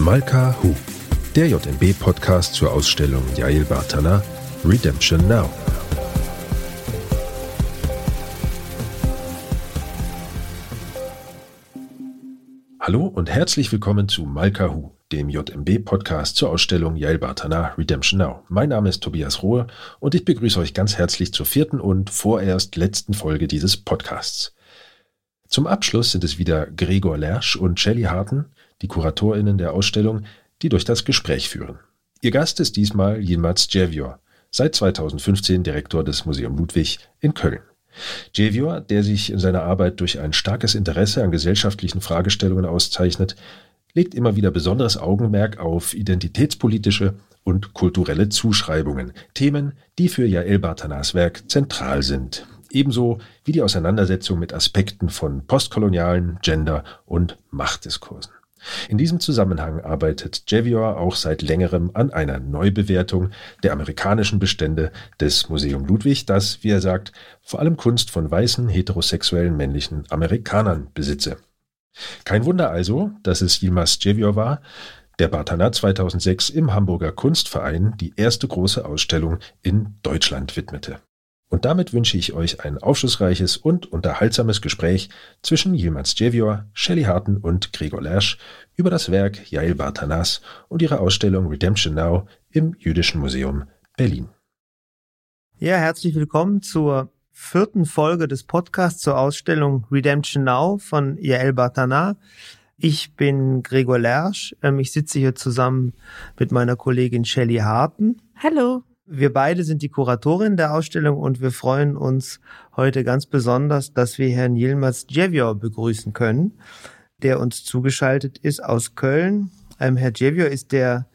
Malka Hu, der JMB-Podcast zur Ausstellung Yael Bartana Redemption Now. Hallo und herzlich willkommen zu Malka Hu, dem JMB-Podcast zur Ausstellung Yael Bartana Redemption Now. Mein Name ist Tobias Rohr und ich begrüße euch ganz herzlich zur vierten und vorerst letzten Folge dieses Podcasts. Zum Abschluss sind es wieder Gregor Lersch und Shelley Harten, die KuratorInnen der Ausstellung, die durch das Gespräch führen. Ihr Gast ist diesmal Yilmaz Djevior, seit 2015 Direktor des Museum Ludwig in Köln. Djevior, der sich in seiner Arbeit durch ein starkes Interesse an gesellschaftlichen Fragestellungen auszeichnet, legt immer wieder besonderes Augenmerk auf identitätspolitische und kulturelle Zuschreibungen, Themen, die für Jael Bartanas Werk zentral sind ebenso wie die Auseinandersetzung mit Aspekten von postkolonialen, Gender- und Machtdiskursen. In diesem Zusammenhang arbeitet Javier auch seit längerem an einer Neubewertung der amerikanischen Bestände des Museum Ludwig, das, wie er sagt, vor allem Kunst von weißen, heterosexuellen männlichen Amerikanern besitze. Kein Wunder also, dass es Yilmaz Javier war, der Bartana 2006 im Hamburger Kunstverein die erste große Ausstellung in Deutschland widmete. Und damit wünsche ich euch ein aufschlussreiches und unterhaltsames Gespräch zwischen Yilmaz Djevior, Shelley Harten und Gregor Lersch über das Werk Yael Bartanas und ihre Ausstellung Redemption Now im Jüdischen Museum Berlin. Ja, herzlich willkommen zur vierten Folge des Podcasts zur Ausstellung Redemption Now von Yael Bartana. Ich bin Gregor Lersch. Ähm, ich sitze hier zusammen mit meiner Kollegin Shelley Harten. Hallo. Wir beide sind die Kuratorin der Ausstellung und wir freuen uns heute ganz besonders, dass wir Herrn Yilmaz Djevior begrüßen können, der uns zugeschaltet ist aus Köln. Ähm, Herr Djevior ist der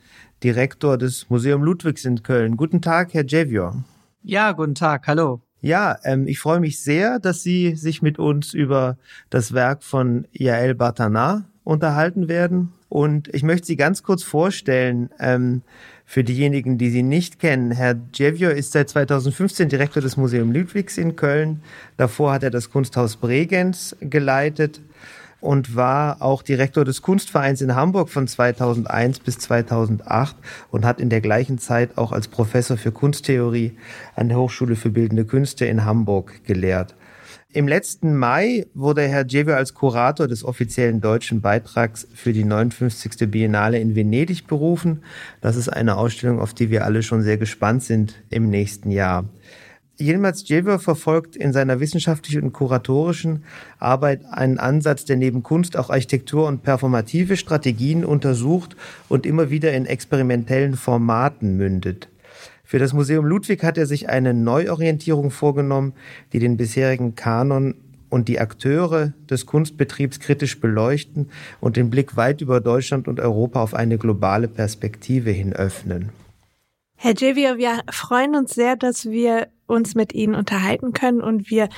Direktor des Museum Ludwigs in Köln. Guten Tag, Herr Djevior. Ja, guten Tag, hallo. Ja, ähm, ich freue mich sehr, dass Sie sich mit uns über das Werk von Yael Bartana unterhalten werden. Und ich möchte Sie ganz kurz vorstellen. Ähm, für diejenigen, die Sie nicht kennen, Herr Djevior ist seit 2015 Direktor des Museum Ludwigs in Köln. Davor hat er das Kunsthaus Bregenz geleitet und war auch Direktor des Kunstvereins in Hamburg von 2001 bis 2008 und hat in der gleichen Zeit auch als Professor für Kunsttheorie an der Hochschule für Bildende Künste in Hamburg gelehrt. Im letzten Mai wurde Herr Djewe als Kurator des offiziellen deutschen Beitrags für die 59. Biennale in Venedig berufen. Das ist eine Ausstellung, auf die wir alle schon sehr gespannt sind im nächsten Jahr. Yilmaz Djewe verfolgt in seiner wissenschaftlichen und kuratorischen Arbeit einen Ansatz, der neben Kunst auch Architektur und performative Strategien untersucht und immer wieder in experimentellen Formaten mündet. Für das Museum Ludwig hat er sich eine Neuorientierung vorgenommen, die den bisherigen Kanon und die Akteure des Kunstbetriebs kritisch beleuchten und den Blick weit über Deutschland und Europa auf eine globale Perspektive hin öffnen. Herr Javier, wir freuen uns sehr, dass wir uns mit Ihnen unterhalten können und wir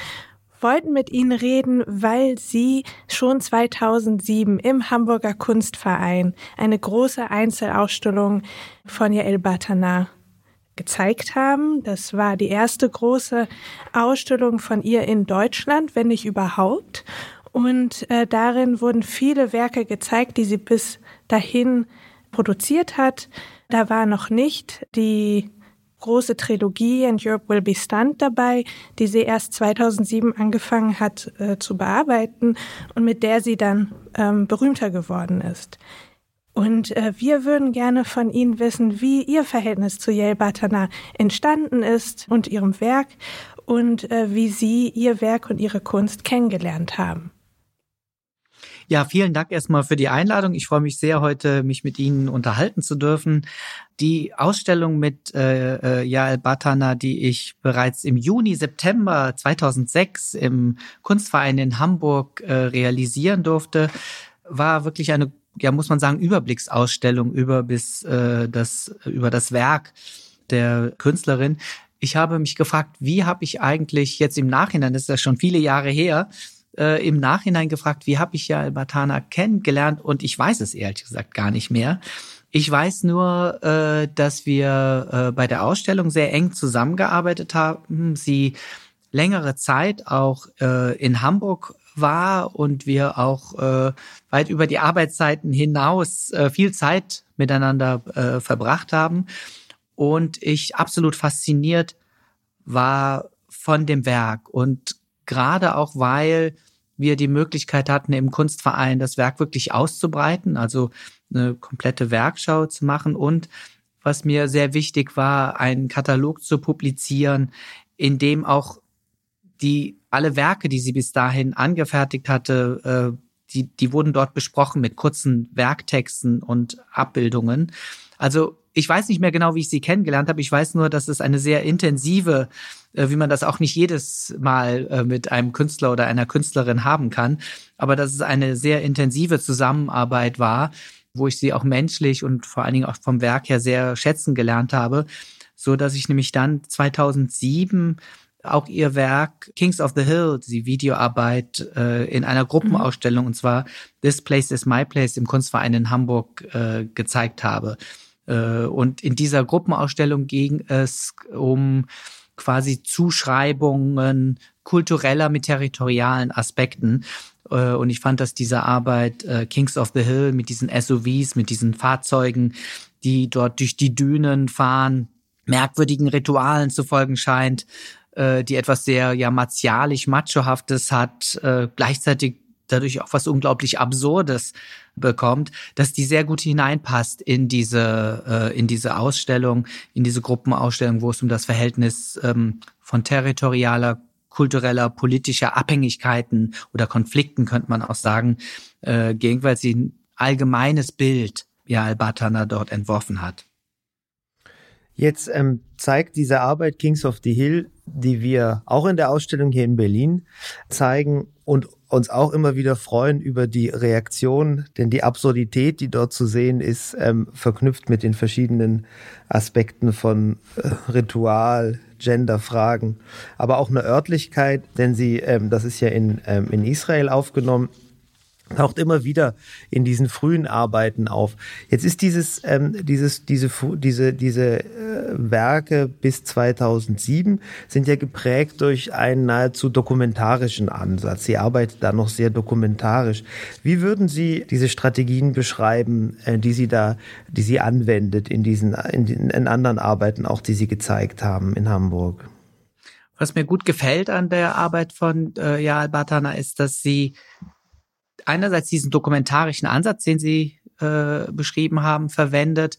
wollten mit Ihnen reden, weil Sie schon 2007 im Hamburger Kunstverein eine große Einzelausstellung von Yael Batana gezeigt haben. Das war die erste große Ausstellung von ihr in Deutschland, wenn nicht überhaupt. Und äh, darin wurden viele Werke gezeigt, die sie bis dahin produziert hat. Da war noch nicht die große Trilogie And Europe Will Be Stunned dabei, die sie erst 2007 angefangen hat äh, zu bearbeiten und mit der sie dann ähm, berühmter geworden ist. Und äh, wir würden gerne von Ihnen wissen, wie Ihr Verhältnis zu Yael Batana entstanden ist und Ihrem Werk und äh, wie Sie Ihr Werk und Ihre Kunst kennengelernt haben. Ja, vielen Dank erstmal für die Einladung. Ich freue mich sehr, heute mich mit Ihnen unterhalten zu dürfen. Die Ausstellung mit äh, äh Yael Batana, die ich bereits im Juni, September 2006 im Kunstverein in Hamburg äh, realisieren durfte, war wirklich eine ja, muss man sagen, Überblicksausstellung über bis äh, das über das Werk der Künstlerin. Ich habe mich gefragt, wie habe ich eigentlich jetzt im Nachhinein, das ist ja schon viele Jahre her, äh, im Nachhinein gefragt, wie habe ich ja Batana kennengelernt und ich weiß es ehrlich gesagt gar nicht mehr. Ich weiß nur, äh, dass wir äh, bei der Ausstellung sehr eng zusammengearbeitet haben. Sie längere Zeit auch äh, in Hamburg war und wir auch äh, weit über die Arbeitszeiten hinaus äh, viel Zeit miteinander äh, verbracht haben. Und ich absolut fasziniert war von dem Werk. Und gerade auch weil wir die Möglichkeit hatten, im Kunstverein das Werk wirklich auszubreiten, also eine komplette Werkschau zu machen. Und was mir sehr wichtig war, einen Katalog zu publizieren, in dem auch die alle Werke, die sie bis dahin angefertigt hatte, äh, die, die wurden dort besprochen mit kurzen Werktexten und Abbildungen. Also ich weiß nicht mehr genau, wie ich sie kennengelernt habe. Ich weiß nur, dass es eine sehr intensive, äh, wie man das auch nicht jedes Mal äh, mit einem Künstler oder einer Künstlerin haben kann, aber dass es eine sehr intensive Zusammenarbeit war, wo ich sie auch menschlich und vor allen Dingen auch vom Werk her sehr schätzen gelernt habe, so dass ich nämlich dann 2007 auch ihr Werk Kings of the Hill, die Videoarbeit äh, in einer Gruppenausstellung und zwar This Place is My Place im Kunstverein in Hamburg äh, gezeigt habe. Äh, und in dieser Gruppenausstellung ging es um quasi Zuschreibungen kultureller mit territorialen Aspekten. Äh, und ich fand, dass diese Arbeit äh, Kings of the Hill mit diesen SUVs, mit diesen Fahrzeugen, die dort durch die Dünen fahren, merkwürdigen Ritualen zu folgen scheint, die etwas sehr ja martialisch machohaftes hat, gleichzeitig dadurch auch was unglaublich Absurdes bekommt, dass die sehr gut hineinpasst in diese äh, in diese Ausstellung, in diese Gruppenausstellung, wo es um das Verhältnis ähm, von territorialer kultureller, politischer Abhängigkeiten oder Konflikten, könnte man auch sagen, äh, ging, weil sie ein allgemeines Bild ja Al-Batana dort entworfen hat. Jetzt ähm, zeigt diese Arbeit Kings of the Hill, die wir auch in der Ausstellung hier in Berlin zeigen und uns auch immer wieder freuen über die Reaktion, denn die Absurdität, die dort zu sehen ist, ähm, verknüpft mit den verschiedenen Aspekten von äh, Ritual, Genderfragen, aber auch eine Örtlichkeit, denn sie, ähm, das ist ja in, ähm, in Israel aufgenommen, taucht immer wieder in diesen frühen Arbeiten auf. Jetzt ist dieses, ähm, dieses, diese, diese, diese äh, Werke bis 2007 sind ja geprägt durch einen nahezu dokumentarischen Ansatz. Sie arbeitet da noch sehr dokumentarisch. Wie würden Sie diese Strategien beschreiben, äh, die Sie da, die Sie anwendet in diesen, in, in anderen Arbeiten, auch die Sie gezeigt haben in Hamburg? Was mir gut gefällt an der Arbeit von äh, Jaal Batana ist, dass sie einerseits diesen dokumentarischen Ansatz, den Sie äh, beschrieben haben, verwendet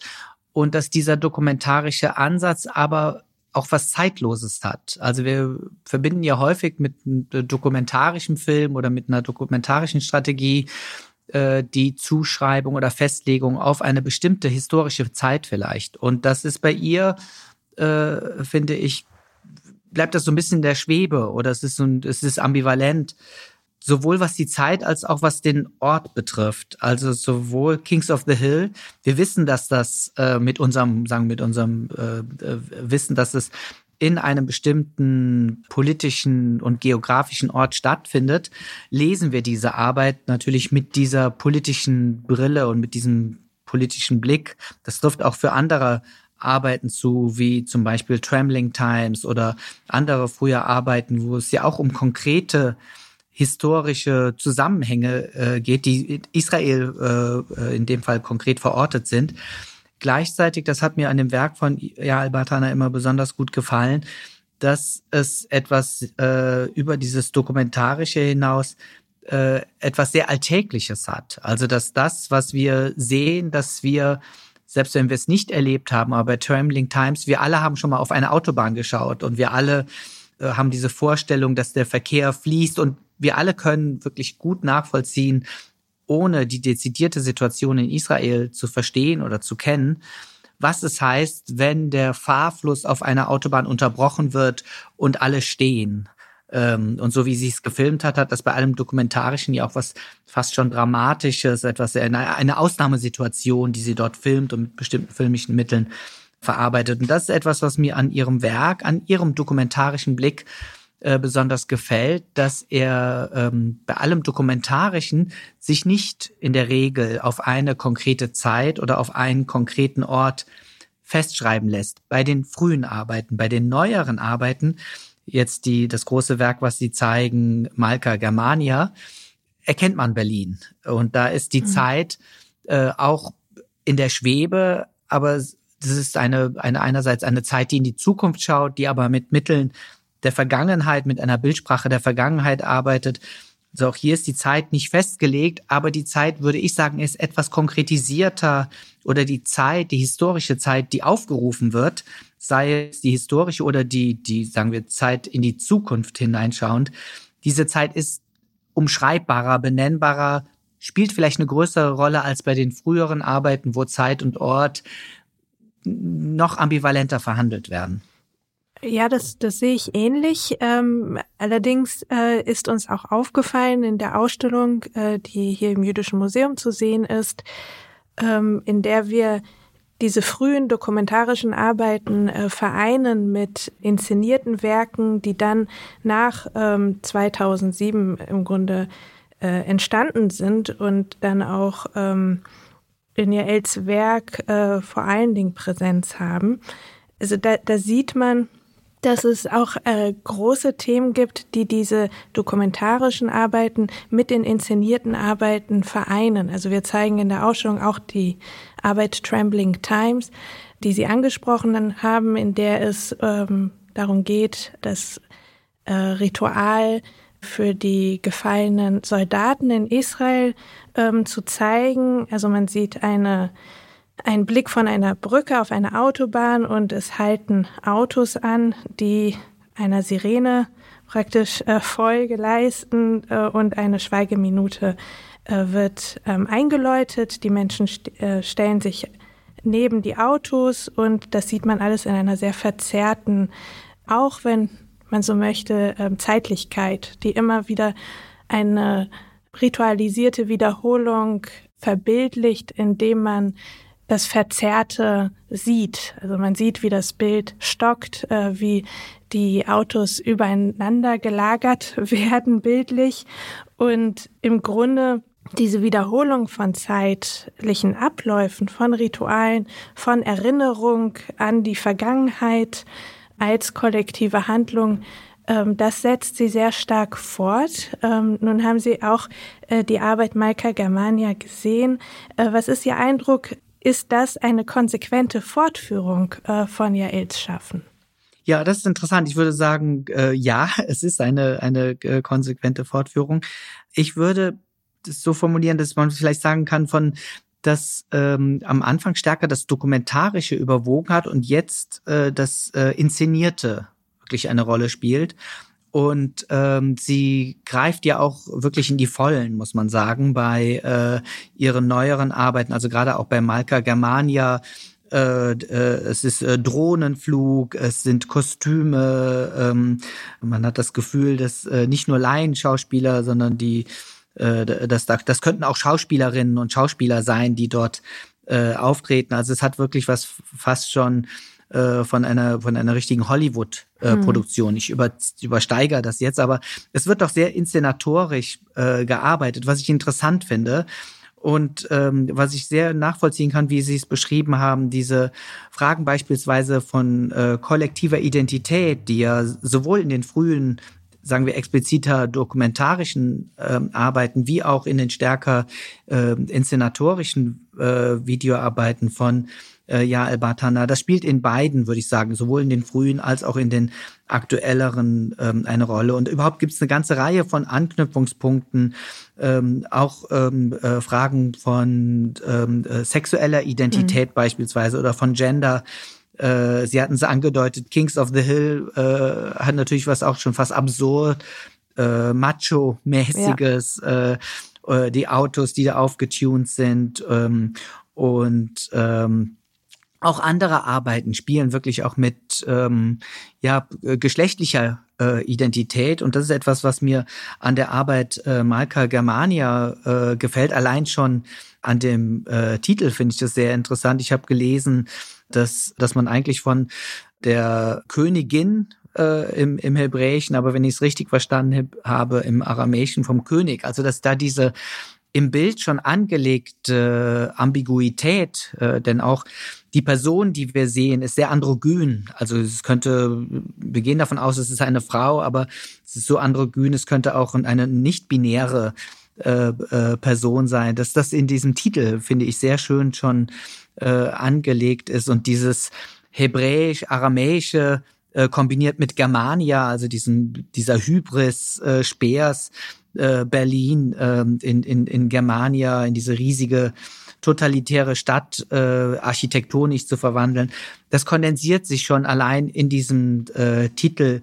und dass dieser dokumentarische Ansatz aber auch was Zeitloses hat. Also wir verbinden ja häufig mit einem dokumentarischen Film oder mit einer dokumentarischen Strategie äh, die Zuschreibung oder Festlegung auf eine bestimmte historische Zeit vielleicht. Und das ist bei ihr, äh, finde ich, bleibt das so ein bisschen der Schwebe oder es ist so ein, es ist ambivalent sowohl was die Zeit als auch was den Ort betrifft. Also sowohl Kings of the Hill, wir wissen, dass das äh, mit unserem, sagen mit unserem äh, äh, Wissen, dass es in einem bestimmten politischen und geografischen Ort stattfindet, lesen wir diese Arbeit natürlich mit dieser politischen Brille und mit diesem politischen Blick. Das trifft auch für andere Arbeiten zu, wie zum Beispiel Trembling Times oder andere frühe Arbeiten, wo es ja auch um konkrete historische Zusammenhänge äh, geht, die in Israel äh, äh, in dem Fall konkret verortet sind. Gleichzeitig, das hat mir an dem Werk von Ja al-Batana immer besonders gut gefallen, dass es etwas äh, über dieses Dokumentarische hinaus äh, etwas sehr Alltägliches hat. Also dass das, was wir sehen, dass wir selbst wenn wir es nicht erlebt haben, aber bei Trembling Times, wir alle haben schon mal auf eine Autobahn geschaut und wir alle äh, haben diese Vorstellung, dass der Verkehr fließt und wir alle können wirklich gut nachvollziehen, ohne die dezidierte Situation in Israel zu verstehen oder zu kennen, was es heißt, wenn der Fahrfluss auf einer Autobahn unterbrochen wird und alle stehen. Ähm, und so wie sie es gefilmt hat, hat das bei allem Dokumentarischen ja auch was fast schon Dramatisches, etwas eine, eine Ausnahmesituation, die sie dort filmt und mit bestimmten filmischen Mitteln verarbeitet. Und das ist etwas, was mir an ihrem Werk, an ihrem dokumentarischen Blick äh, besonders gefällt, dass er ähm, bei allem Dokumentarischen sich nicht in der Regel auf eine konkrete Zeit oder auf einen konkreten Ort festschreiben lässt. Bei den frühen Arbeiten, bei den neueren Arbeiten jetzt die, das große Werk, was Sie zeigen, Malka Germania, erkennt man Berlin. Und da ist die mhm. Zeit äh, auch in der Schwebe, aber das ist eine, eine einerseits eine Zeit, die in die Zukunft schaut, die aber mit Mitteln der Vergangenheit, mit einer Bildsprache der Vergangenheit arbeitet. Also auch hier ist die Zeit nicht festgelegt, aber die Zeit, würde ich sagen, ist etwas konkretisierter oder die Zeit, die historische Zeit, die aufgerufen wird, sei es die historische oder die, die, sagen wir, Zeit in die Zukunft hineinschauend. Diese Zeit ist umschreibbarer, benennbarer, spielt vielleicht eine größere Rolle als bei den früheren Arbeiten, wo Zeit und Ort noch ambivalenter verhandelt werden. Ja, das, das sehe ich ähnlich. Ähm, allerdings äh, ist uns auch aufgefallen in der Ausstellung, äh, die hier im Jüdischen Museum zu sehen ist, ähm, in der wir diese frühen dokumentarischen Arbeiten äh, vereinen mit inszenierten Werken, die dann nach ähm, 2007 im Grunde äh, entstanden sind und dann auch ähm, in Jaels Werk äh, vor allen Dingen Präsenz haben. Also da, da sieht man, dass es auch äh, große Themen gibt, die diese dokumentarischen Arbeiten mit den inszenierten Arbeiten vereinen. Also wir zeigen in der Ausstellung auch die Arbeit Trembling Times, die Sie angesprochen haben, in der es ähm, darum geht, das äh, Ritual für die gefallenen Soldaten in Israel ähm, zu zeigen. Also man sieht eine ein Blick von einer Brücke auf eine Autobahn und es halten Autos an, die einer Sirene praktisch äh, Folge leisten äh, und eine Schweigeminute äh, wird ähm, eingeläutet. Die Menschen st äh, stellen sich neben die Autos und das sieht man alles in einer sehr verzerrten, auch wenn man so möchte, ähm, Zeitlichkeit, die immer wieder eine ritualisierte Wiederholung verbildlicht, indem man das Verzerrte sieht. Also man sieht, wie das Bild stockt, äh, wie die Autos übereinander gelagert werden bildlich und im Grunde diese Wiederholung von zeitlichen Abläufen, von Ritualen, von Erinnerung an die Vergangenheit als kollektive Handlung, ähm, das setzt sie sehr stark fort. Ähm, nun haben Sie auch äh, die Arbeit Maika Germania gesehen. Äh, was ist Ihr Eindruck? Ist das eine konsequente Fortführung äh, von Jaels Schaffen? Ja, das ist interessant. Ich würde sagen, äh, ja, es ist eine, eine äh, konsequente Fortführung. Ich würde das so formulieren, dass man vielleicht sagen kann, von dass ähm, am Anfang stärker das Dokumentarische überwogen hat und jetzt äh, das äh, Inszenierte wirklich eine Rolle spielt. Und ähm, sie greift ja auch wirklich in die Vollen, muss man sagen, bei äh, ihren neueren Arbeiten, also gerade auch bei Malka Germania. Äh, äh, es ist äh, Drohnenflug, es sind Kostüme. Ähm, man hat das Gefühl, dass äh, nicht nur Laienschauspieler, sondern die, äh, das, das könnten auch Schauspielerinnen und Schauspieler sein, die dort äh, auftreten. Also es hat wirklich was fast schon äh, von einer von einer richtigen Hollywood-Produktion. Äh, hm. Ich über, übersteigere das jetzt, aber es wird doch sehr inszenatorisch äh, gearbeitet, was ich interessant finde. Und ähm, was ich sehr nachvollziehen kann, wie Sie es beschrieben haben, diese Fragen beispielsweise von äh, kollektiver Identität, die ja sowohl in den frühen sagen wir, expliziter dokumentarischen ähm, Arbeiten, wie auch in den stärker äh, inszenatorischen äh, Videoarbeiten von äh, Ja al-Batana. Das spielt in beiden, würde ich sagen, sowohl in den frühen als auch in den aktuelleren ähm, eine Rolle. Und überhaupt gibt es eine ganze Reihe von Anknüpfungspunkten, ähm, auch ähm, äh, Fragen von ähm, äh, sexueller Identität mhm. beispielsweise oder von Gender. Äh, Sie hatten es angedeutet, Kings of the Hill äh, hat natürlich was auch schon fast absurd, äh, macho-mäßiges, ja. äh, äh die Autos, die da aufgetunt sind ähm, und ähm, auch andere Arbeiten spielen wirklich auch mit ähm, ja geschlechtlicher äh, Identität und das ist etwas, was mir an der Arbeit äh, Malka Germania äh, gefällt. Allein schon an dem äh, Titel finde ich das sehr interessant. Ich habe gelesen, dass dass man eigentlich von der Königin äh, im, im Hebräischen, aber wenn ich es richtig verstanden habe, im Aramäischen vom König. Also dass da diese im Bild schon angelegte Ambiguität, äh, denn auch die Person, die wir sehen, ist sehr androgyn. Also es könnte, wir gehen davon aus, es ist eine Frau, aber es ist so androgyn, es könnte auch eine nicht-binäre äh, äh, Person sein. Dass das in diesem Titel, finde ich, sehr schön schon äh, angelegt ist und dieses hebräisch-aramäische äh, kombiniert mit Germania, also diesem, dieser Hybris äh, Speers, äh, Berlin äh, in, in, in Germania, in diese riesige totalitäre Stadt äh, architektonisch zu verwandeln. Das kondensiert sich schon allein in diesem äh, Titel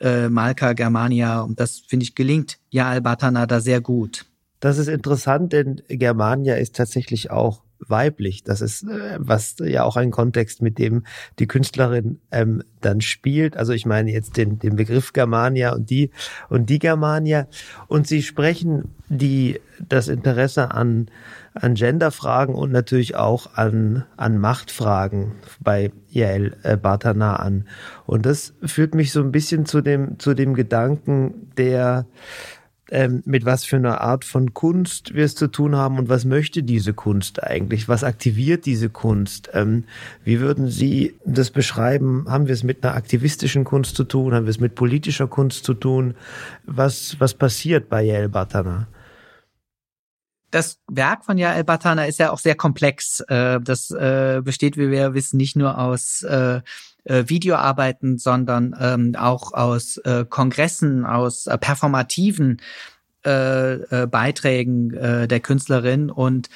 äh, Malka Germania und das finde ich gelingt Ja Albatana da sehr gut. Das ist interessant, denn Germania ist tatsächlich auch weiblich. Das ist äh, was ja auch ein Kontext, mit dem die Künstlerin ähm, dann spielt. Also ich meine jetzt den, den Begriff Germania und die und die Germania. Und sie sprechen die das Interesse an an Genderfragen und natürlich auch an an Machtfragen bei Yael äh, Bartana an. Und das führt mich so ein bisschen zu dem zu dem Gedanken der ähm, mit was für einer Art von Kunst wir es zu tun haben und was möchte diese Kunst eigentlich? Was aktiviert diese Kunst? Ähm, wie würden Sie das beschreiben? Haben wir es mit einer aktivistischen Kunst zu tun? Haben wir es mit politischer Kunst zu tun? Was, was passiert bei Yael Batana? das Werk von Yael Batana ist ja auch sehr komplex. Äh, das äh, besteht, wie wir wissen, nicht nur aus äh, Videoarbeiten, sondern ähm, auch aus Kongressen, aus performativen Beiträgen der Künstlerin und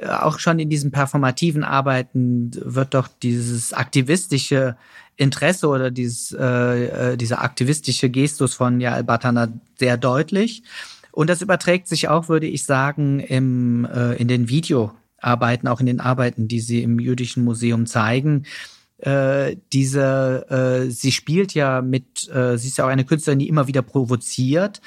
auch schon in diesen performativen Arbeiten wird doch dieses aktivistische Interesse oder dieses, äh, dieser aktivistische Gestus von Yael Batana sehr deutlich. Und das überträgt sich auch, würde ich sagen, im, äh, in den Videoarbeiten, auch in den Arbeiten, die sie im Jüdischen Museum zeigen. Äh, diese, äh, sie spielt ja mit, äh, sie ist ja auch eine Künstlerin, die immer wieder provoziert,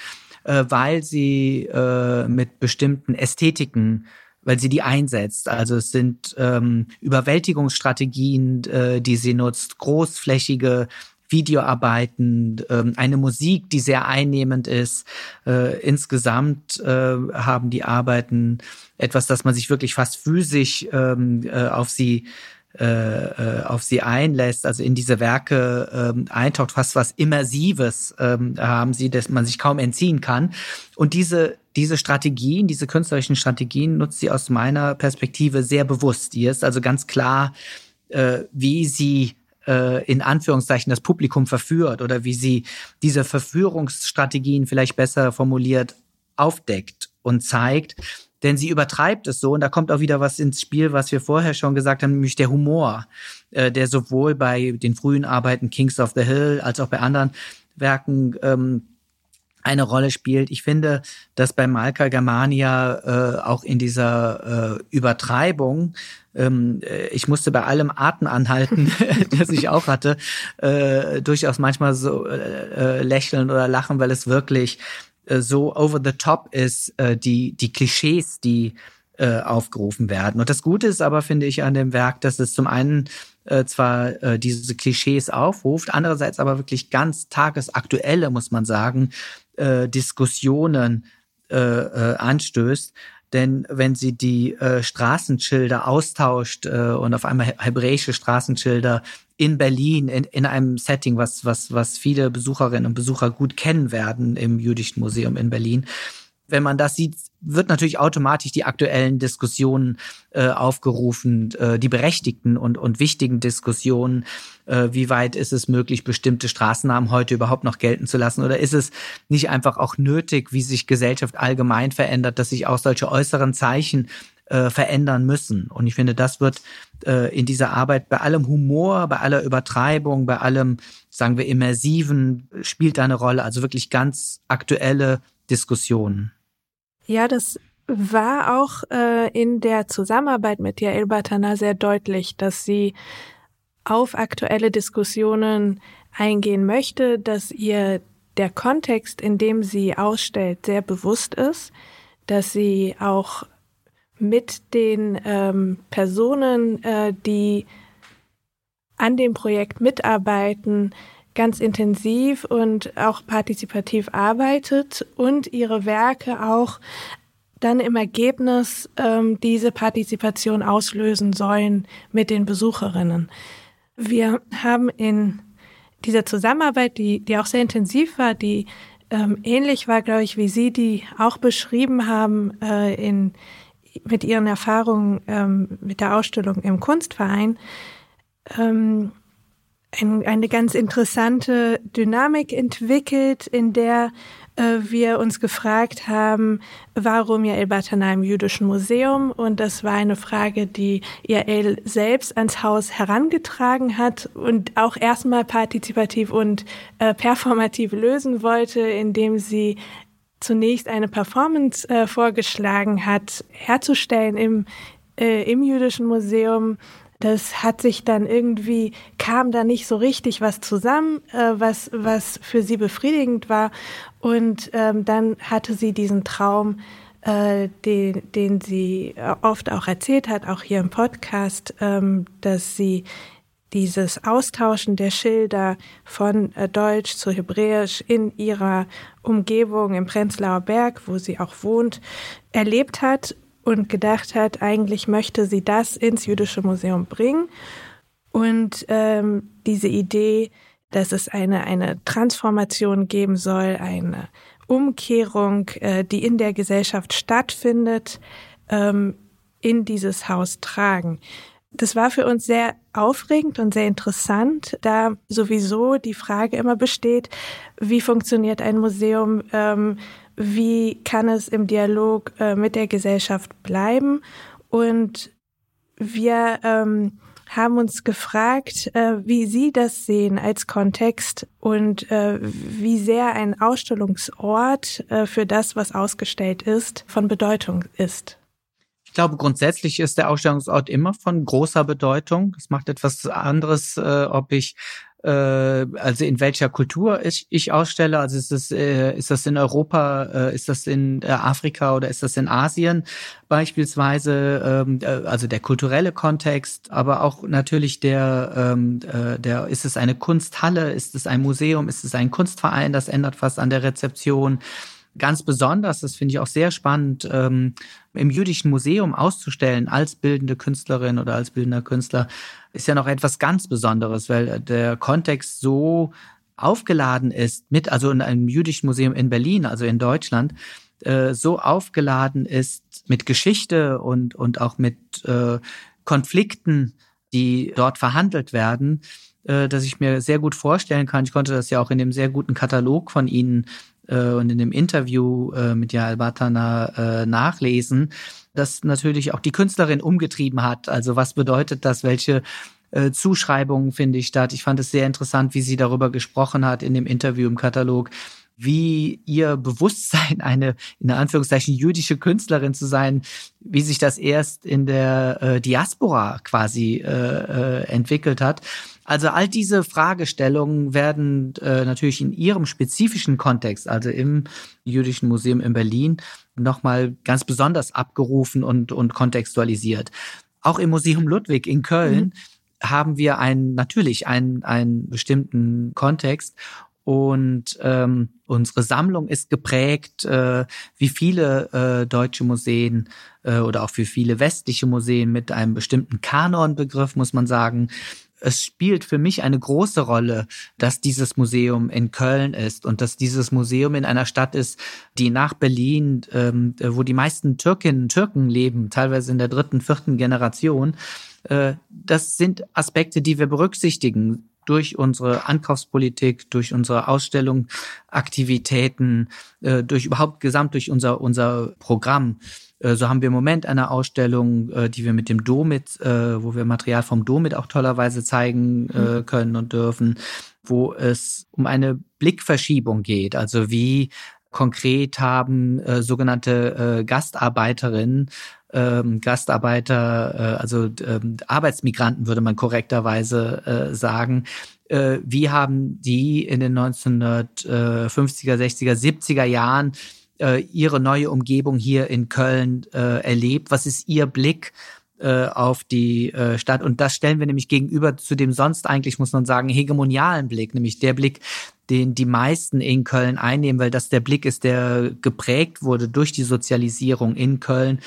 äh, weil sie äh, mit bestimmten Ästhetiken weil sie die einsetzt. Also es sind ähm, Überwältigungsstrategien, äh, die sie nutzt, großflächige Videoarbeiten, ähm, eine Musik, die sehr einnehmend ist. Äh, insgesamt äh, haben die Arbeiten etwas, dass man sich wirklich fast physisch ähm, äh, auf sie auf sie einlässt, also in diese Werke ähm, eintaucht, fast was Immersives ähm, haben sie, dass man sich kaum entziehen kann. Und diese, diese Strategien, diese künstlerischen Strategien nutzt sie aus meiner Perspektive sehr bewusst. Die ist also ganz klar, äh, wie sie äh, in Anführungszeichen das Publikum verführt oder wie sie diese Verführungsstrategien vielleicht besser formuliert aufdeckt und zeigt. Denn sie übertreibt es so und da kommt auch wieder was ins Spiel, was wir vorher schon gesagt haben, nämlich der Humor, äh, der sowohl bei den frühen Arbeiten Kings of the Hill als auch bei anderen Werken ähm, eine Rolle spielt. Ich finde, dass bei Malka Germania äh, auch in dieser äh, Übertreibung, ähm, äh, ich musste bei allem Atem anhalten, das ich auch hatte, äh, durchaus manchmal so äh, äh, lächeln oder lachen, weil es wirklich so over the top ist, äh, die, die Klischees, die äh, aufgerufen werden. Und das Gute ist aber, finde ich, an dem Werk, dass es zum einen äh, zwar äh, diese Klischees aufruft, andererseits aber wirklich ganz tagesaktuelle, muss man sagen, äh, Diskussionen äh, äh, anstößt. Denn wenn sie die äh, Straßenschilder austauscht äh, und auf einmal hebräische Straßenschilder in Berlin, in, in einem Setting, was, was, was viele Besucherinnen und Besucher gut kennen werden im Jüdischen Museum in Berlin, wenn man das sieht, wird natürlich automatisch die aktuellen Diskussionen äh, aufgerufen, äh, die berechtigten und, und wichtigen Diskussionen. Äh, wie weit ist es möglich, bestimmte Straßennamen heute überhaupt noch gelten zu lassen? Oder ist es nicht einfach auch nötig, wie sich Gesellschaft allgemein verändert, dass sich auch solche äußeren Zeichen äh, verändern müssen? Und ich finde, das wird äh, in dieser Arbeit bei allem Humor, bei aller Übertreibung, bei allem, sagen wir, immersiven, spielt eine Rolle. Also wirklich ganz aktuelle Diskussionen. Ja, das war auch äh, in der Zusammenarbeit mit Yael Batana sehr deutlich, dass sie auf aktuelle Diskussionen eingehen möchte, dass ihr der Kontext, in dem sie ausstellt, sehr bewusst ist, dass sie auch mit den ähm, Personen, äh, die an dem Projekt mitarbeiten, ganz intensiv und auch partizipativ arbeitet und ihre Werke auch dann im Ergebnis ähm, diese Partizipation auslösen sollen mit den Besucherinnen. Wir haben in dieser Zusammenarbeit, die, die auch sehr intensiv war, die ähm, ähnlich war, glaube ich, wie Sie die auch beschrieben haben äh, in, mit Ihren Erfahrungen ähm, mit der Ausstellung im Kunstverein, ähm, ein, eine ganz interessante Dynamik entwickelt, in der äh, wir uns gefragt haben, warum Yael Batana im Jüdischen Museum? Und das war eine Frage, die Yael selbst ans Haus herangetragen hat und auch erstmal partizipativ und äh, performativ lösen wollte, indem sie zunächst eine Performance äh, vorgeschlagen hat, herzustellen im, äh, im Jüdischen Museum das hat sich dann irgendwie, kam da nicht so richtig was zusammen, äh, was, was für sie befriedigend war. Und ähm, dann hatte sie diesen Traum, äh, den, den sie oft auch erzählt hat, auch hier im Podcast, ähm, dass sie dieses Austauschen der Schilder von äh, Deutsch zu Hebräisch in ihrer Umgebung im Prenzlauer Berg, wo sie auch wohnt, erlebt hat und gedacht hat, eigentlich möchte sie das ins Jüdische Museum bringen. Und ähm, diese Idee, dass es eine, eine Transformation geben soll, eine Umkehrung, äh, die in der Gesellschaft stattfindet, ähm, in dieses Haus tragen. Das war für uns sehr aufregend und sehr interessant, da sowieso die Frage immer besteht, wie funktioniert ein Museum, ähm, wie kann es im Dialog äh, mit der Gesellschaft bleiben. Und wir ähm, haben uns gefragt, äh, wie Sie das sehen als Kontext und äh, wie sehr ein Ausstellungsort äh, für das, was ausgestellt ist, von Bedeutung ist. Ich glaube, grundsätzlich ist der Ausstellungsort immer von großer Bedeutung. Es macht etwas anderes, äh, ob ich äh, also in welcher Kultur ich, ich ausstelle. Also ist das, äh, ist das in Europa, äh, ist das in äh, Afrika oder ist das in Asien beispielsweise? Ähm, äh, also der kulturelle Kontext, aber auch natürlich der, ähm, äh, der, ist es eine Kunsthalle, ist es ein Museum, ist es ein Kunstverein, das ändert was an der Rezeption. Ganz besonders, das finde ich auch sehr spannend, ähm, im Jüdischen Museum auszustellen als bildende Künstlerin oder als bildender Künstler, ist ja noch etwas ganz Besonderes, weil der Kontext so aufgeladen ist mit, also in einem Jüdischen Museum in Berlin, also in Deutschland, äh, so aufgeladen ist mit Geschichte und, und auch mit äh, Konflikten, die dort verhandelt werden, äh, dass ich mir sehr gut vorstellen kann. Ich konnte das ja auch in dem sehr guten Katalog von Ihnen äh, und in dem Interview äh, mit Jael Batana äh, nachlesen, das natürlich auch die Künstlerin umgetrieben hat. Also was bedeutet das? Welche äh, Zuschreibungen finde ich statt? Ich fand es sehr interessant, wie sie darüber gesprochen hat in dem Interview im Katalog, wie ihr Bewusstsein, eine in Anführungszeichen jüdische Künstlerin zu sein, wie sich das erst in der äh, Diaspora quasi äh, äh, entwickelt hat. Also all diese Fragestellungen werden äh, natürlich in ihrem spezifischen Kontext, also im Jüdischen Museum in Berlin, nochmal ganz besonders abgerufen und, und kontextualisiert. Auch im Museum Ludwig in Köln mhm. haben wir einen, natürlich einen, einen bestimmten Kontext und ähm, unsere Sammlung ist geprägt, äh, wie viele äh, deutsche Museen äh, oder auch für viele westliche Museen mit einem bestimmten Kanonbegriff, muss man sagen es spielt für mich eine große Rolle, dass dieses Museum in Köln ist und dass dieses Museum in einer Stadt ist, die nach Berlin, ähm, wo die meisten Türkinnen und Türken leben, teilweise in der dritten, vierten Generation. Äh, das sind Aspekte, die wir berücksichtigen durch unsere Ankaufspolitik, durch unsere Ausstellungsaktivitäten, äh, durch überhaupt gesamt durch unser, unser Programm. Äh, so haben wir im Moment eine Ausstellung, äh, die wir mit dem Domit, äh, wo wir Material vom Domit auch tollerweise zeigen mhm. können und dürfen, wo es um eine Blickverschiebung geht. Also wie konkret haben äh, sogenannte äh, Gastarbeiterinnen, ähm, Gastarbeiter, äh, also ähm, Arbeitsmigranten würde man korrekterweise äh, sagen, äh, wie haben die in den 1950er, 60er, 70er Jahren äh, ihre neue Umgebung hier in Köln äh, erlebt? Was ist ihr Blick äh, auf die Stadt? Und das stellen wir nämlich gegenüber zu dem sonst eigentlich, muss man sagen, hegemonialen Blick, nämlich der Blick, den die meisten in Köln einnehmen, weil das der Blick ist, der geprägt wurde durch die Sozialisierung in Köln.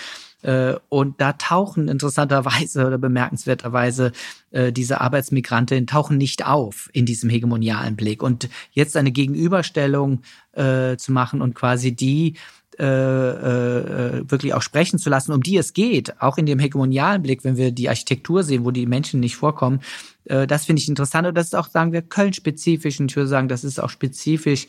Äh, und da tauchen interessanterweise oder bemerkenswerterweise äh, diese Arbeitsmigrantinnen tauchen nicht auf in diesem hegemonialen Blick. Und jetzt eine Gegenüberstellung äh, zu machen und quasi die wirklich auch sprechen zu lassen, um die es geht, auch in dem hegemonialen Blick, wenn wir die Architektur sehen, wo die Menschen nicht vorkommen, das finde ich interessant und das ist auch, sagen wir, Köln-spezifisch und ich würde sagen, das ist auch spezifisch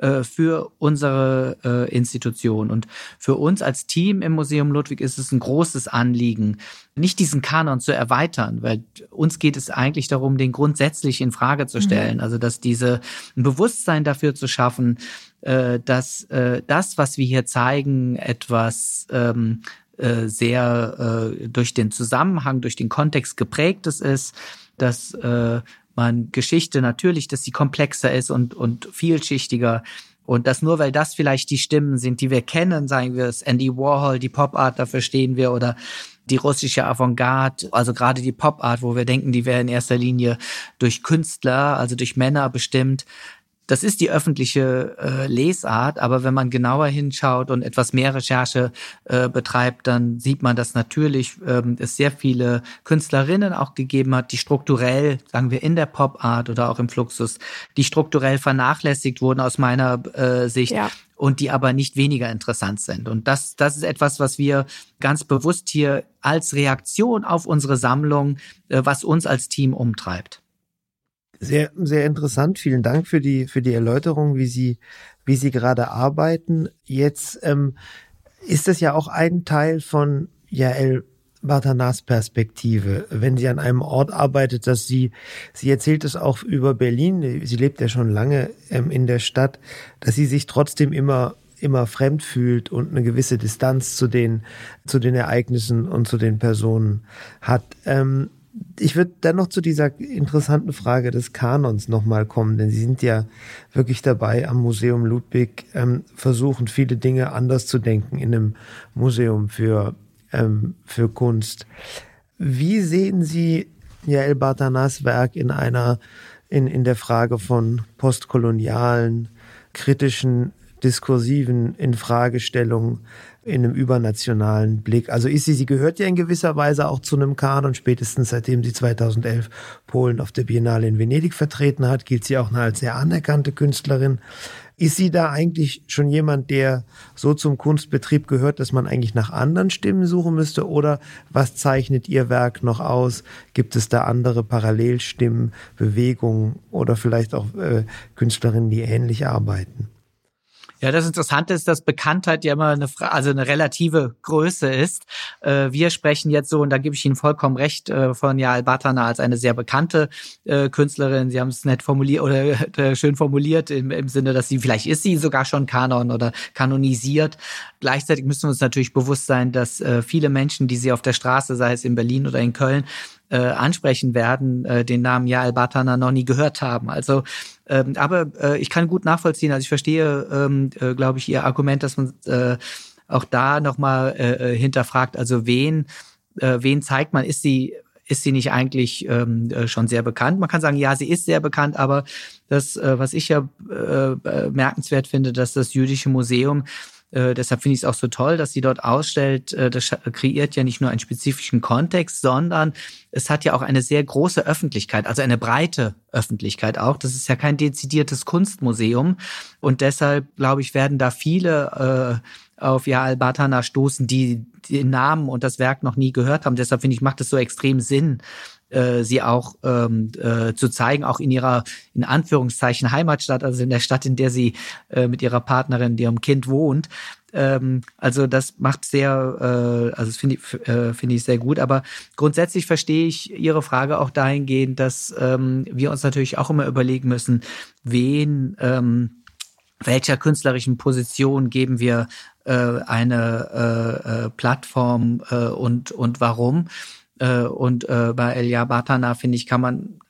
äh, für unsere äh, Institution. Und für uns als Team im Museum Ludwig ist es ein großes Anliegen, nicht diesen Kanon zu erweitern, weil uns geht es eigentlich darum, den grundsätzlich in Frage zu stellen. Mhm. Also dass diese ein Bewusstsein dafür zu schaffen, äh, dass äh, das, was wir hier zeigen, etwas ähm, äh, sehr äh, durch den Zusammenhang, durch den Kontext geprägtes ist, dass äh, man Geschichte natürlich, dass sie komplexer ist und, und vielschichtiger. Und dass nur weil das vielleicht die Stimmen sind, die wir kennen, sagen wir es Andy Warhol, die Pop Art, dafür stehen wir, oder die russische Avantgarde, also gerade die Pop Art, wo wir denken, die wäre in erster Linie durch Künstler, also durch Männer bestimmt, das ist die öffentliche äh, Lesart, aber wenn man genauer hinschaut und etwas mehr Recherche äh, betreibt, dann sieht man, dass natürlich ähm, es sehr viele Künstlerinnen auch gegeben hat, die strukturell, sagen wir in der Pop Art oder auch im Fluxus, die strukturell vernachlässigt wurden aus meiner äh, Sicht. Ja und die aber nicht weniger interessant sind. Und das, das ist etwas, was wir ganz bewusst hier als Reaktion auf unsere Sammlung, äh, was uns als Team umtreibt. Sehr, sehr interessant. Vielen Dank für die, für die Erläuterung, wie Sie, wie Sie gerade arbeiten. Jetzt ähm, ist das ja auch ein Teil von Jael Batanas Perspektive. Wenn sie an einem Ort arbeitet, dass sie, sie erzählt es auch über Berlin, sie lebt ja schon lange ähm, in der Stadt, dass sie sich trotzdem immer immer fremd fühlt und eine gewisse Distanz zu den, zu den Ereignissen und zu den Personen hat. Ähm, ich würde dann noch zu dieser interessanten Frage des Kanons nochmal kommen, denn Sie sind ja wirklich dabei am Museum Ludwig, ähm, versuchen viele Dinge anders zu denken in einem Museum für, ähm, für Kunst. Wie sehen Sie Jael Bartanas Werk in einer, in, in der Frage von postkolonialen, kritischen, diskursiven Infragestellungen in einem übernationalen Blick. Also ist sie, sie gehört ja in gewisser Weise auch zu einem Kanon. Spätestens seitdem sie 2011 Polen auf der Biennale in Venedig vertreten hat, gilt sie auch als sehr anerkannte Künstlerin. Ist sie da eigentlich schon jemand, der so zum Kunstbetrieb gehört, dass man eigentlich nach anderen Stimmen suchen müsste? Oder was zeichnet ihr Werk noch aus? Gibt es da andere Parallelstimmen, Bewegungen oder vielleicht auch äh, Künstlerinnen, die ähnlich arbeiten? Ja, das Interessante ist, dass Bekanntheit ja immer eine, also eine relative Größe ist. Äh, wir sprechen jetzt so, und da gebe ich Ihnen vollkommen recht, äh, von Jael Batana als eine sehr bekannte äh, Künstlerin. Sie haben es nett formuliert oder schön formuliert im, im Sinne, dass sie, vielleicht ist sie sogar schon Kanon oder kanonisiert. Gleichzeitig müssen wir uns natürlich bewusst sein, dass viele Menschen, die sie auf der Straße, sei es in Berlin oder in Köln, äh, ansprechen werden, äh, den Namen Jael Batana noch nie gehört haben. Also ähm, aber äh, ich kann gut nachvollziehen, also ich verstehe, ähm, äh, glaube ich, Ihr Argument, dass man äh, auch da nochmal äh, äh, hinterfragt, also wen, äh, wen zeigt man, ist sie ist sie nicht eigentlich ähm, äh, schon sehr bekannt? Man kann sagen, ja, sie ist sehr bekannt, aber das, äh, was ich ja äh, merkenswert finde, dass das Jüdische Museum äh, deshalb finde ich es auch so toll, dass sie dort ausstellt. Äh, das kreiert ja nicht nur einen spezifischen Kontext, sondern es hat ja auch eine sehr große Öffentlichkeit, also eine breite Öffentlichkeit auch. Das ist ja kein dezidiertes Kunstmuseum. Und deshalb, glaube ich, werden da viele äh, auf Ja al-Batana stoßen, die den Namen und das Werk noch nie gehört haben. Deshalb finde ich, macht es so extrem Sinn, äh, sie auch ähm, äh, zu zeigen, auch in ihrer in Anführungszeichen Heimatstadt, also in der Stadt, in der sie äh, mit ihrer Partnerin, ihrem Kind wohnt. Ähm, also das macht sehr, äh, also das finde ich, äh, finde ich sehr gut. Aber grundsätzlich verstehe ich Ihre Frage auch dahingehend, dass ähm, wir uns natürlich auch immer überlegen müssen, wen ähm, welcher künstlerischen Position geben wir äh, eine äh, äh, Plattform äh, und und warum äh, und äh, bei Elia Batana, finde ich, kann man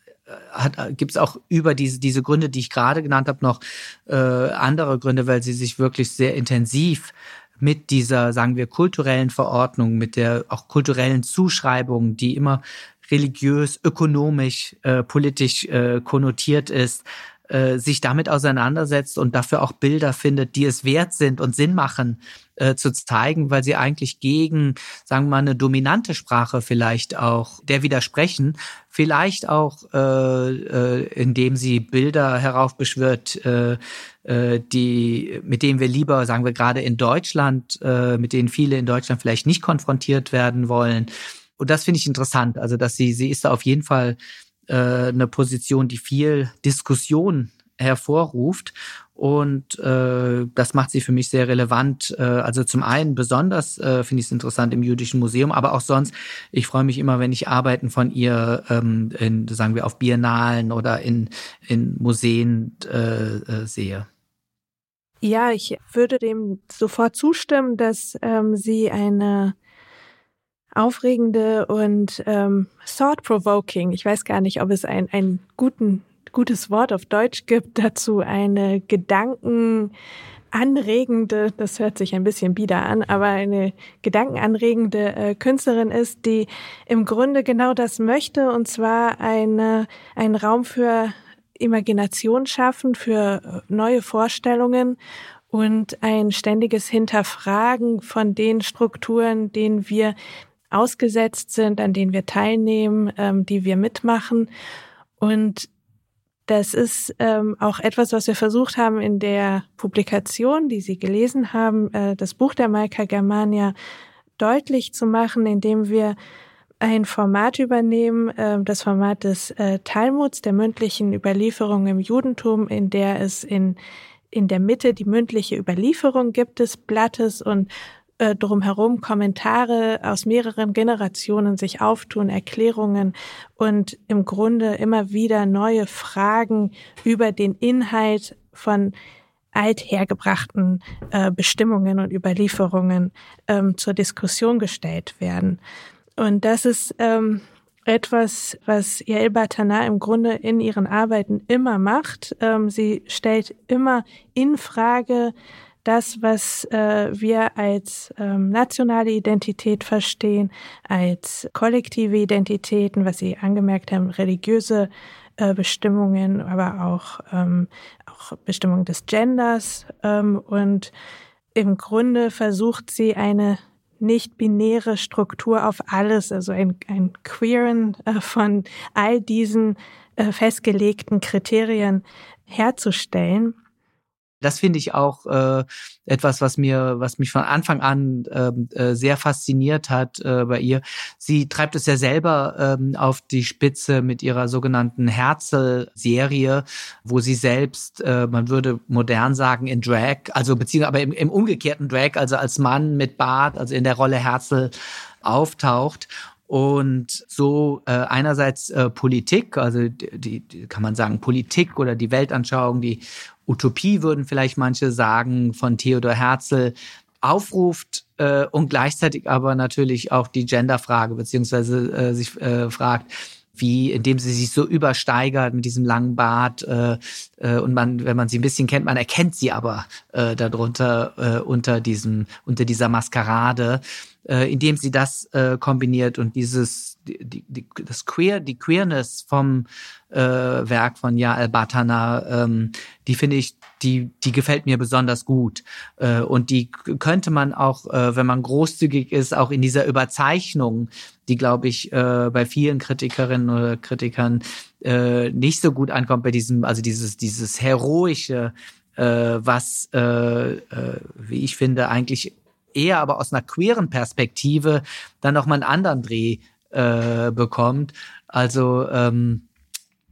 äh, gibt es auch über diese diese Gründe, die ich gerade genannt habe, noch äh, andere Gründe, weil sie sich wirklich sehr intensiv mit dieser, sagen wir, kulturellen Verordnung, mit der auch kulturellen Zuschreibung, die immer religiös, ökonomisch, äh, politisch äh, konnotiert ist, äh, sich damit auseinandersetzt und dafür auch Bilder findet, die es wert sind und Sinn machen äh, zu zeigen, weil sie eigentlich gegen, sagen wir mal, eine dominante Sprache vielleicht auch der widersprechen, vielleicht auch, äh, äh, indem sie Bilder heraufbeschwört, äh, äh, die, mit denen wir lieber, sagen wir gerade in Deutschland, äh, mit denen viele in Deutschland vielleicht nicht konfrontiert werden wollen. Und das finde ich interessant. Also, dass sie, sie ist da auf jeden Fall äh, eine Position, die viel Diskussion hervorruft. Und äh, das macht sie für mich sehr relevant. Äh, also zum einen besonders äh, finde ich es interessant im Jüdischen Museum, aber auch sonst, ich freue mich immer, wenn ich Arbeiten von ihr ähm, in, sagen wir, auf Biennalen oder in, in Museen äh, äh, sehe. Ja, ich würde dem sofort zustimmen, dass ähm, sie eine aufregende und ähm, thought-provoking, ich weiß gar nicht, ob es ein, ein guten, gutes Wort auf Deutsch gibt, dazu. Eine gedankenanregende, das hört sich ein bisschen bieder an, aber eine gedankenanregende äh, Künstlerin ist, die im Grunde genau das möchte, und zwar eine, einen Raum für Imagination schaffen, für äh, neue Vorstellungen und ein ständiges Hinterfragen von den Strukturen, denen wir ausgesetzt sind, an denen wir teilnehmen, ähm, die wir mitmachen. Und das ist ähm, auch etwas, was wir versucht haben in der Publikation, die Sie gelesen haben, äh, das Buch der Maika Germania deutlich zu machen, indem wir ein Format übernehmen, äh, das Format des äh, Talmuds, der mündlichen Überlieferung im Judentum, in der es in, in der Mitte die mündliche Überlieferung gibt des Blattes und äh, drumherum Kommentare aus mehreren Generationen sich auftun, Erklärungen und im Grunde immer wieder neue Fragen über den Inhalt von althergebrachten äh, Bestimmungen und Überlieferungen ähm, zur Diskussion gestellt werden. Und das ist ähm, etwas, was Yael Batana im Grunde in ihren Arbeiten immer macht. Ähm, sie stellt immer in Frage, das, was äh, wir als ähm, nationale Identität verstehen, als kollektive Identitäten, was Sie angemerkt haben, religiöse äh, Bestimmungen, aber auch, ähm, auch Bestimmungen des Genders. Ähm, und im Grunde versucht sie eine nicht-binäre Struktur auf alles, also ein, ein Queeren äh, von all diesen äh, festgelegten Kriterien herzustellen. Das finde ich auch äh, etwas, was mir, was mich von Anfang an ähm, äh, sehr fasziniert hat äh, bei ihr. Sie treibt es ja selber ähm, auf die Spitze mit ihrer sogenannten Herzl-Serie, wo sie selbst, äh, man würde modern sagen, in Drag, also beziehungsweise aber im, im umgekehrten Drag, also als Mann mit Bart, also in der Rolle Herzl auftaucht und so äh, einerseits äh, Politik, also die, die kann man sagen Politik oder die Weltanschauung, die Utopie würden vielleicht manche sagen von Theodor Herzl aufruft äh, und gleichzeitig aber natürlich auch die Genderfrage beziehungsweise äh, sich äh, fragt, wie, indem sie sich so übersteigert mit diesem langen Bart äh, äh, und man, wenn man sie ein bisschen kennt, man erkennt sie aber äh, darunter äh, unter diesem unter dieser Maskerade äh, indem sie das äh, kombiniert und dieses die, die, das Queer, die Queerness vom äh, Werk von Yael Batana, ähm, die finde ich, die, die gefällt mir besonders gut. Äh, und die könnte man auch, äh, wenn man großzügig ist, auch in dieser Überzeichnung, die, glaube ich, äh, bei vielen Kritikerinnen oder Kritikern äh, nicht so gut ankommt, bei diesem, also dieses, dieses heroische, äh, was, äh, äh, wie ich finde, eigentlich eher aber aus einer queeren Perspektive dann nochmal einen anderen Dreh äh, bekommt. Also ähm,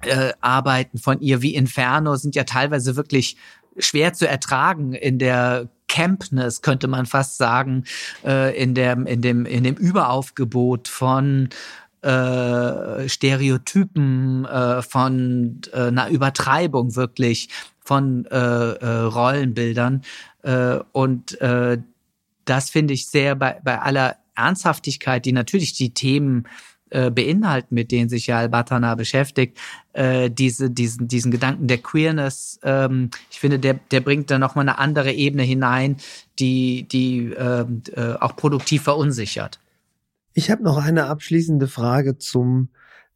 äh, Arbeiten von ihr wie Inferno sind ja teilweise wirklich schwer zu ertragen in der Campness, könnte man fast sagen, äh, in, dem, in, dem, in dem Überaufgebot von äh, Stereotypen, äh, von äh, einer Übertreibung wirklich, von äh, äh, Rollenbildern. Äh, und äh, das finde ich sehr bei, bei aller Ernsthaftigkeit, die natürlich die Themen äh, beinhalten, mit denen sich ja Al-Batana beschäftigt, äh, diese, diesen, diesen Gedanken der Queerness, ähm, ich finde, der, der bringt da nochmal eine andere Ebene hinein, die, die ähm, äh, auch produktiv verunsichert. Ich habe noch eine abschließende Frage zum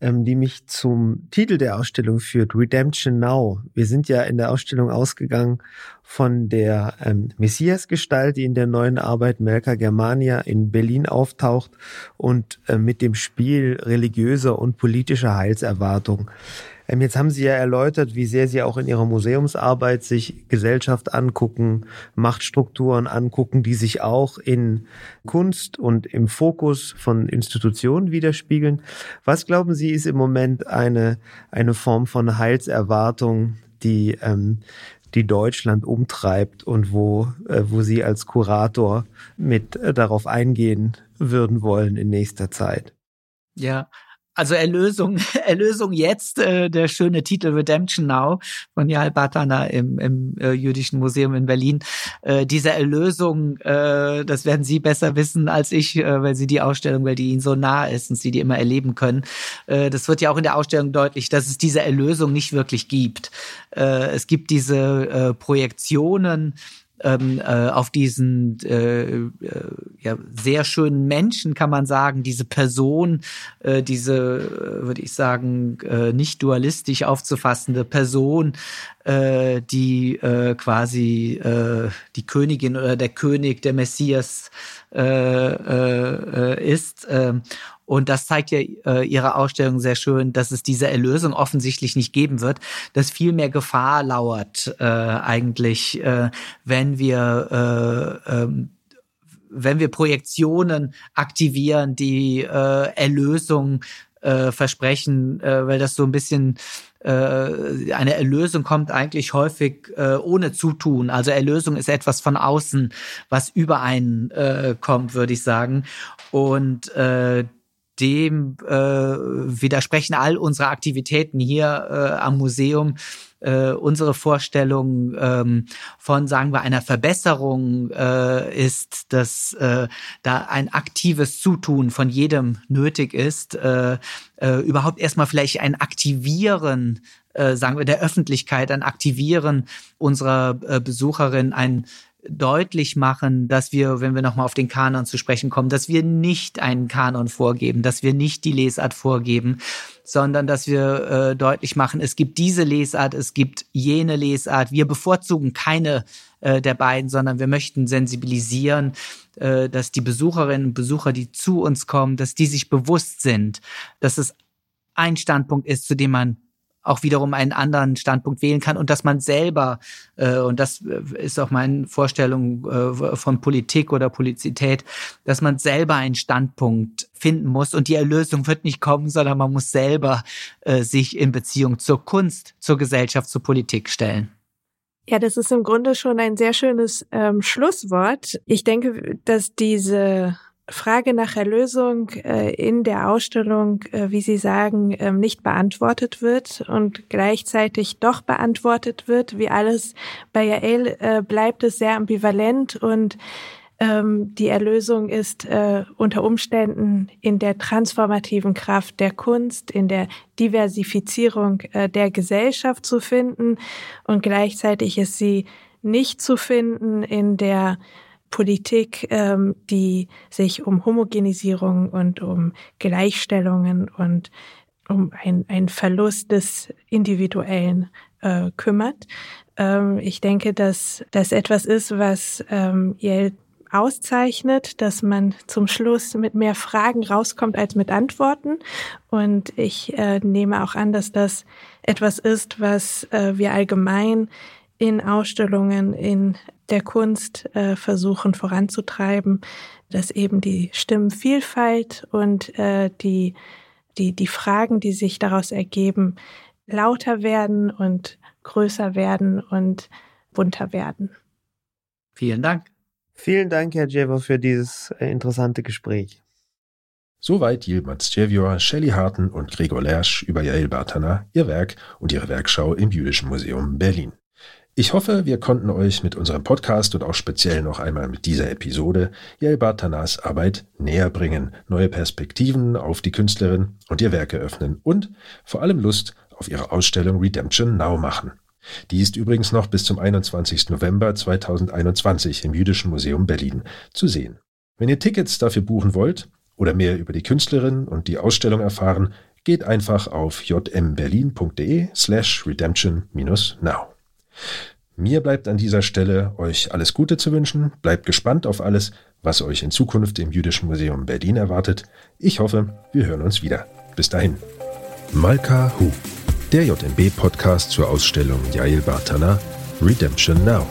ähm, die mich zum Titel der Ausstellung führt, Redemption Now. Wir sind ja in der Ausstellung ausgegangen von der ähm, Messias-Gestalt, die in der neuen Arbeit Melka Germania in Berlin auftaucht und äh, mit dem Spiel religiöser und politischer Heilserwartung. Ähm, jetzt haben Sie ja erläutert, wie sehr Sie auch in Ihrer Museumsarbeit sich Gesellschaft angucken, Machtstrukturen angucken, die sich auch in Kunst und im Fokus von Institutionen widerspiegeln. Was glauben Sie, ist im Moment eine, eine Form von Heilserwartung, die ähm, die Deutschland umtreibt und wo, äh, wo Sie als Kurator mit äh, darauf eingehen würden wollen in nächster Zeit? Ja, also Erlösung, Erlösung jetzt, äh, der schöne Titel Redemption Now von Jal Batana im, im äh, Jüdischen Museum in Berlin. Äh, diese Erlösung, äh, das werden Sie besser wissen als ich, äh, weil Sie die Ausstellung, weil die Ihnen so nah ist und Sie die immer erleben können. Äh, das wird ja auch in der Ausstellung deutlich, dass es diese Erlösung nicht wirklich gibt. Äh, es gibt diese äh, Projektionen, ähm, äh, auf diesen äh, äh, ja, sehr schönen Menschen, kann man sagen, diese Person, äh, diese, äh, würde ich sagen, äh, nicht dualistisch aufzufassende Person, die quasi die Königin oder der König, der Messias ist. Und das zeigt ja äh, Ihre Ausstellung sehr schön, dass es diese Erlösung offensichtlich nicht geben wird, dass viel mehr Gefahr lauert äh, eigentlich, äh, wenn wir äh, ähm, wenn wir Projektionen aktivieren, die äh, Erlösung äh, versprechen, äh, weil das so ein bisschen äh, eine Erlösung kommt eigentlich häufig äh, ohne Zutun. Also Erlösung ist etwas von außen, was über einen äh, kommt, würde ich sagen. Und äh, dem äh, widersprechen all unsere Aktivitäten hier äh, am Museum. Äh, unsere Vorstellung ähm, von, sagen wir, einer Verbesserung äh, ist, dass äh, da ein aktives Zutun von jedem nötig ist, äh, äh, überhaupt erstmal vielleicht ein Aktivieren, äh, sagen wir, der Öffentlichkeit, ein Aktivieren unserer äh, Besucherin, ein deutlich machen, dass wir, wenn wir nochmal auf den Kanon zu sprechen kommen, dass wir nicht einen Kanon vorgeben, dass wir nicht die Lesart vorgeben, sondern dass wir äh, deutlich machen, es gibt diese Lesart, es gibt jene Lesart. Wir bevorzugen keine äh, der beiden, sondern wir möchten sensibilisieren, äh, dass die Besucherinnen und Besucher, die zu uns kommen, dass die sich bewusst sind, dass es ein Standpunkt ist, zu dem man auch wiederum einen anderen Standpunkt wählen kann und dass man selber, äh, und das äh, ist auch meine Vorstellung äh, von Politik oder Polizität, dass man selber einen Standpunkt finden muss und die Erlösung wird nicht kommen, sondern man muss selber äh, sich in Beziehung zur Kunst, zur Gesellschaft, zur Politik stellen. Ja, das ist im Grunde schon ein sehr schönes ähm, Schlusswort. Ich denke, dass diese Frage nach Erlösung äh, in der Ausstellung, äh, wie Sie sagen, äh, nicht beantwortet wird und gleichzeitig doch beantwortet wird. Wie alles bei Jael äh, bleibt es sehr ambivalent und ähm, die Erlösung ist unter Umständen in der transformativen Kraft der Kunst, in der Diversifizierung der Gesellschaft zu finden und gleichzeitig ist sie nicht zu finden in der Politik, ähm, die sich um Homogenisierung und um Gleichstellungen und um ein, ein Verlust des Individuellen äh, kümmert. Ähm, ich denke, dass das etwas ist, was ähm, Yale auszeichnet, dass man zum Schluss mit mehr Fragen rauskommt als mit Antworten. Und ich äh, nehme auch an, dass das etwas ist, was äh, wir allgemein in Ausstellungen, in der Kunst äh, versuchen voranzutreiben, dass eben die Stimmenvielfalt und äh, die, die, die Fragen, die sich daraus ergeben, lauter werden und größer werden und bunter werden. Vielen Dank. Vielen Dank, Herr Jever, für dieses äh, interessante Gespräch. Soweit Yilmaz Cevior, Shelley Harten und Gregor Lersch über Yael Bartana, ihr Werk und ihre Werkschau im Jüdischen Museum Berlin. Ich hoffe, wir konnten euch mit unserem Podcast und auch speziell noch einmal mit dieser Episode Yelba Tanas Arbeit näher bringen, neue Perspektiven auf die Künstlerin und ihr Werk eröffnen und vor allem Lust auf ihre Ausstellung Redemption Now machen. Die ist übrigens noch bis zum 21. November 2021 im Jüdischen Museum Berlin zu sehen. Wenn ihr Tickets dafür buchen wollt oder mehr über die Künstlerin und die Ausstellung erfahren, geht einfach auf jmberlin.de slash redemption-now. Mir bleibt an dieser Stelle euch alles Gute zu wünschen. Bleibt gespannt auf alles, was euch in Zukunft im Jüdischen Museum Berlin erwartet. Ich hoffe, wir hören uns wieder. Bis dahin. Malka Hu, der JMB-Podcast zur Ausstellung Yael Bartana Redemption Now.